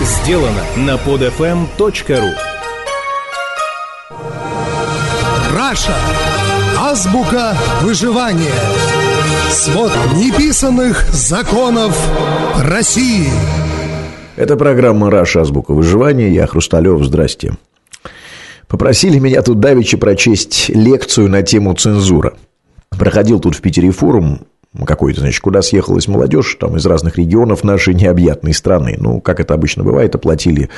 сделано на podfm.ru Раша. Азбука выживания. Свод неписанных законов России. Это программа «Раша. Азбука выживания». Я Хрусталев. Здрасте. Попросили меня тут давеча прочесть лекцию на тему цензура. Проходил тут в Питере форум какой-то, значит, куда съехалась молодежь, там, из разных регионов нашей необъятной страны. Ну, как это обычно бывает, оплатили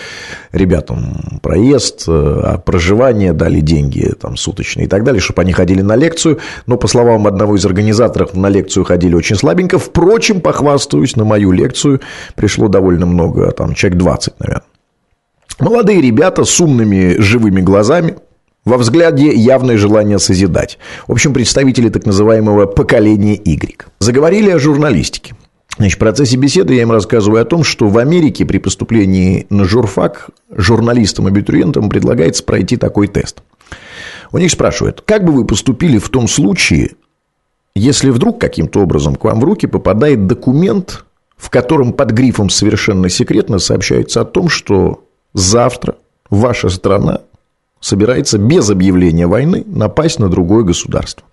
ребятам проезд, э, а проживание, дали деньги там суточные и так далее, чтобы они ходили на лекцию. Но, по словам одного из организаторов, на лекцию ходили очень слабенько. Впрочем, похвастаюсь, на мою лекцию пришло довольно много, там, человек 20, наверное. Молодые ребята с умными живыми глазами, во взгляде явное желание созидать. В общем, представители так называемого поколения Y. Заговорили о журналистике. Значит, в процессе беседы я им рассказываю о том, что в Америке при поступлении на журфак журналистам-абитуриентам предлагается пройти такой тест. У них спрашивают, как бы вы поступили в том случае, если вдруг каким-то образом к вам в руки попадает документ, в котором под грифом «совершенно секретно» сообщается о том, что завтра ваша страна собирается без объявления войны напасть на другое государство.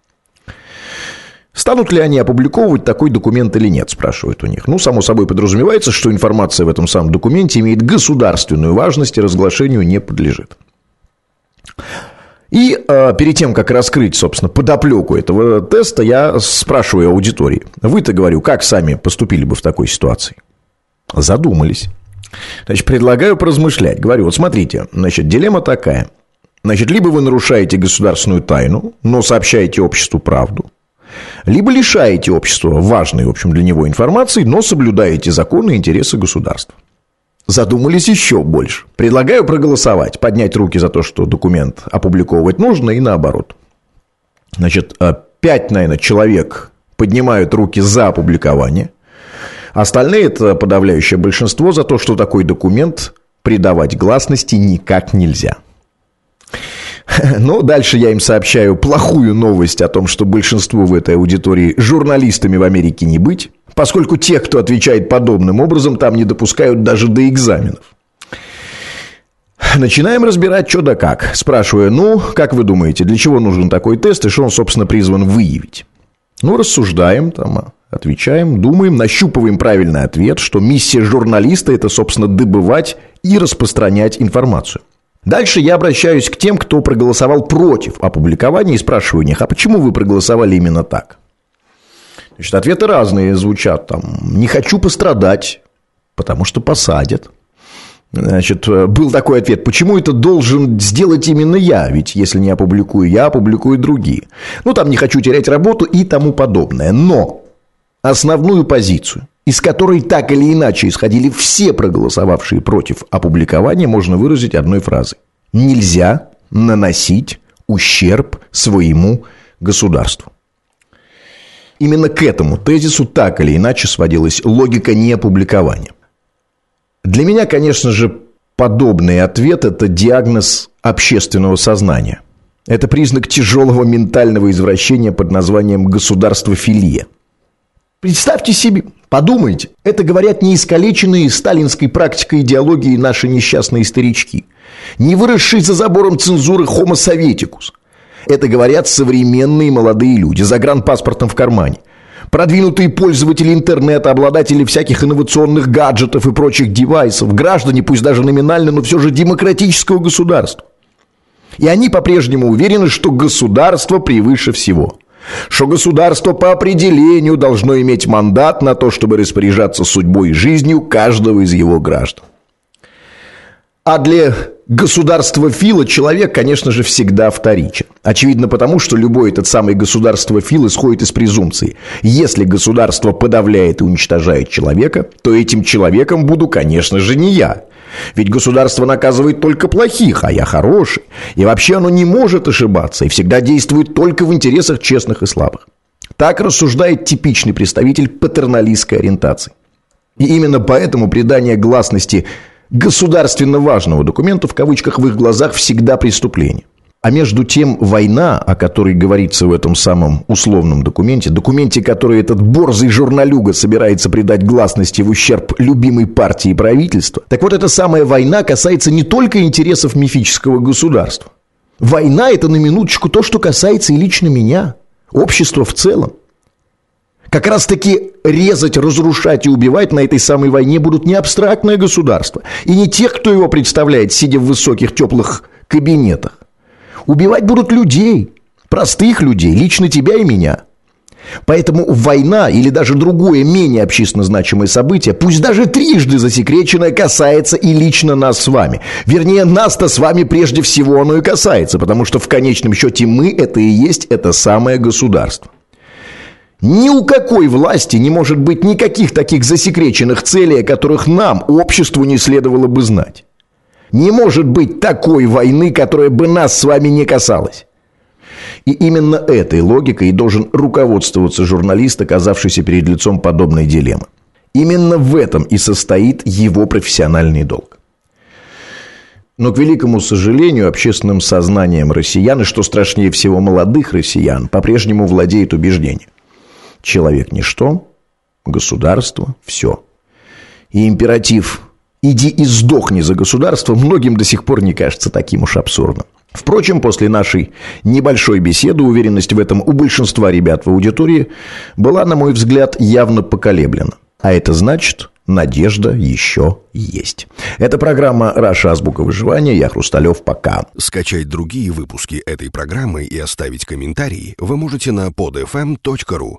Станут ли они опубликовывать такой документ или нет, спрашивают у них. Ну, само собой подразумевается, что информация в этом самом документе имеет государственную важность и разглашению не подлежит. И э, перед тем, как раскрыть, собственно, подоплеку этого теста, я спрашиваю аудитории. Вы-то, говорю, как сами поступили бы в такой ситуации? Задумались. Значит, предлагаю поразмышлять. Говорю, вот смотрите, значит, дилемма такая. Значит, либо вы нарушаете государственную тайну, но сообщаете обществу правду, либо лишаете общества важной, в общем, для него информации, но соблюдаете законы и интересы государства. Задумались еще больше. Предлагаю проголосовать, поднять руки за то, что документ опубликовывать нужно, и наоборот. Значит, э, пять, наверное, человек поднимают руки за опубликование. Остальные, это подавляющее большинство, за то, что такой документ придавать гласности никак нельзя. Но дальше я им сообщаю плохую новость о том, что большинству в этой аудитории журналистами в Америке не быть, поскольку тех, кто отвечает подобным образом, там не допускают даже до экзаменов. Начинаем разбирать, что да как. Спрашиваю, ну, как вы думаете, для чего нужен такой тест и что он, собственно, призван выявить? Ну, рассуждаем, там, отвечаем, думаем, нащупываем правильный ответ, что миссия журналиста – это, собственно, добывать и распространять информацию. Дальше я обращаюсь к тем, кто проголосовал против опубликования и спрашиваю у них, а почему вы проголосовали именно так? Значит, ответы разные звучат. Там, не хочу пострадать, потому что посадят. Значит, был такой ответ, почему это должен сделать именно я, ведь если не опубликую я, опубликуют другие. Ну, там не хочу терять работу и тому подобное. Но основную позицию из которой так или иначе исходили все проголосовавшие против опубликования, можно выразить одной фразой. Нельзя наносить ущерб своему государству. Именно к этому тезису так или иначе сводилась логика неопубликования. Для меня, конечно же, подобный ответ – это диагноз общественного сознания. Это признак тяжелого ментального извращения под названием государство-филия – Представьте себе, подумайте, это говорят не искалеченные сталинской практикой идеологии наши несчастные старички, не выросшие за забором цензуры homo советикус. Это говорят современные молодые люди, за гранпаспортом в кармане. Продвинутые пользователи интернета, обладатели всяких инновационных гаджетов и прочих девайсов, граждане, пусть даже номинально, но все же демократического государства. И они по-прежнему уверены, что государство превыше всего – что государство по определению должно иметь мандат на то, чтобы распоряжаться судьбой и жизнью каждого из его граждан. А для государства Фила человек, конечно же, всегда вторичен. Очевидно потому, что любой этот самый государство Фил исходит из презумпции. Если государство подавляет и уничтожает человека, то этим человеком буду, конечно же, не я. Ведь государство наказывает только плохих, а я хороший. И вообще оно не может ошибаться и всегда действует только в интересах честных и слабых. Так рассуждает типичный представитель патерналистской ориентации. И именно поэтому придание гласности государственно важного документа в кавычках в их глазах всегда преступление. А между тем война, о которой говорится в этом самом условном документе, документе, который этот борзый журналюга собирается придать гласности в ущерб любимой партии и правительства, так вот эта самая война касается не только интересов мифического государства. Война – это на минуточку то, что касается и лично меня, общества в целом. Как раз-таки резать, разрушать и убивать на этой самой войне будут не абстрактное государство и не тех, кто его представляет, сидя в высоких теплых кабинетах, Убивать будут людей, простых людей, лично тебя и меня. Поэтому война или даже другое менее общественно значимое событие, пусть даже трижды засекреченное, касается и лично нас с вами. Вернее, нас-то с вами прежде всего оно и касается, потому что в конечном счете мы это и есть это самое государство. Ни у какой власти не может быть никаких таких засекреченных целей, о которых нам, обществу, не следовало бы знать. Не может быть такой войны, которая бы нас с вами не касалась. И именно этой логикой должен руководствоваться журналист, оказавшийся перед лицом подобной дилеммы. Именно в этом и состоит его профессиональный долг. Но, к великому сожалению, общественным сознанием россиян, и что страшнее всего молодых россиян, по-прежнему владеет убеждение. Человек – ничто, государство – все. И императив «иди и сдохни за государство» многим до сих пор не кажется таким уж абсурдным. Впрочем, после нашей небольшой беседы уверенность в этом у большинства ребят в аудитории была, на мой взгляд, явно поколеблена. А это значит, надежда еще есть. Это программа «Раша. Азбука выживания». Я Хрусталев. Пока. Скачать другие выпуски этой программы и оставить комментарии вы можете на podfm.ru.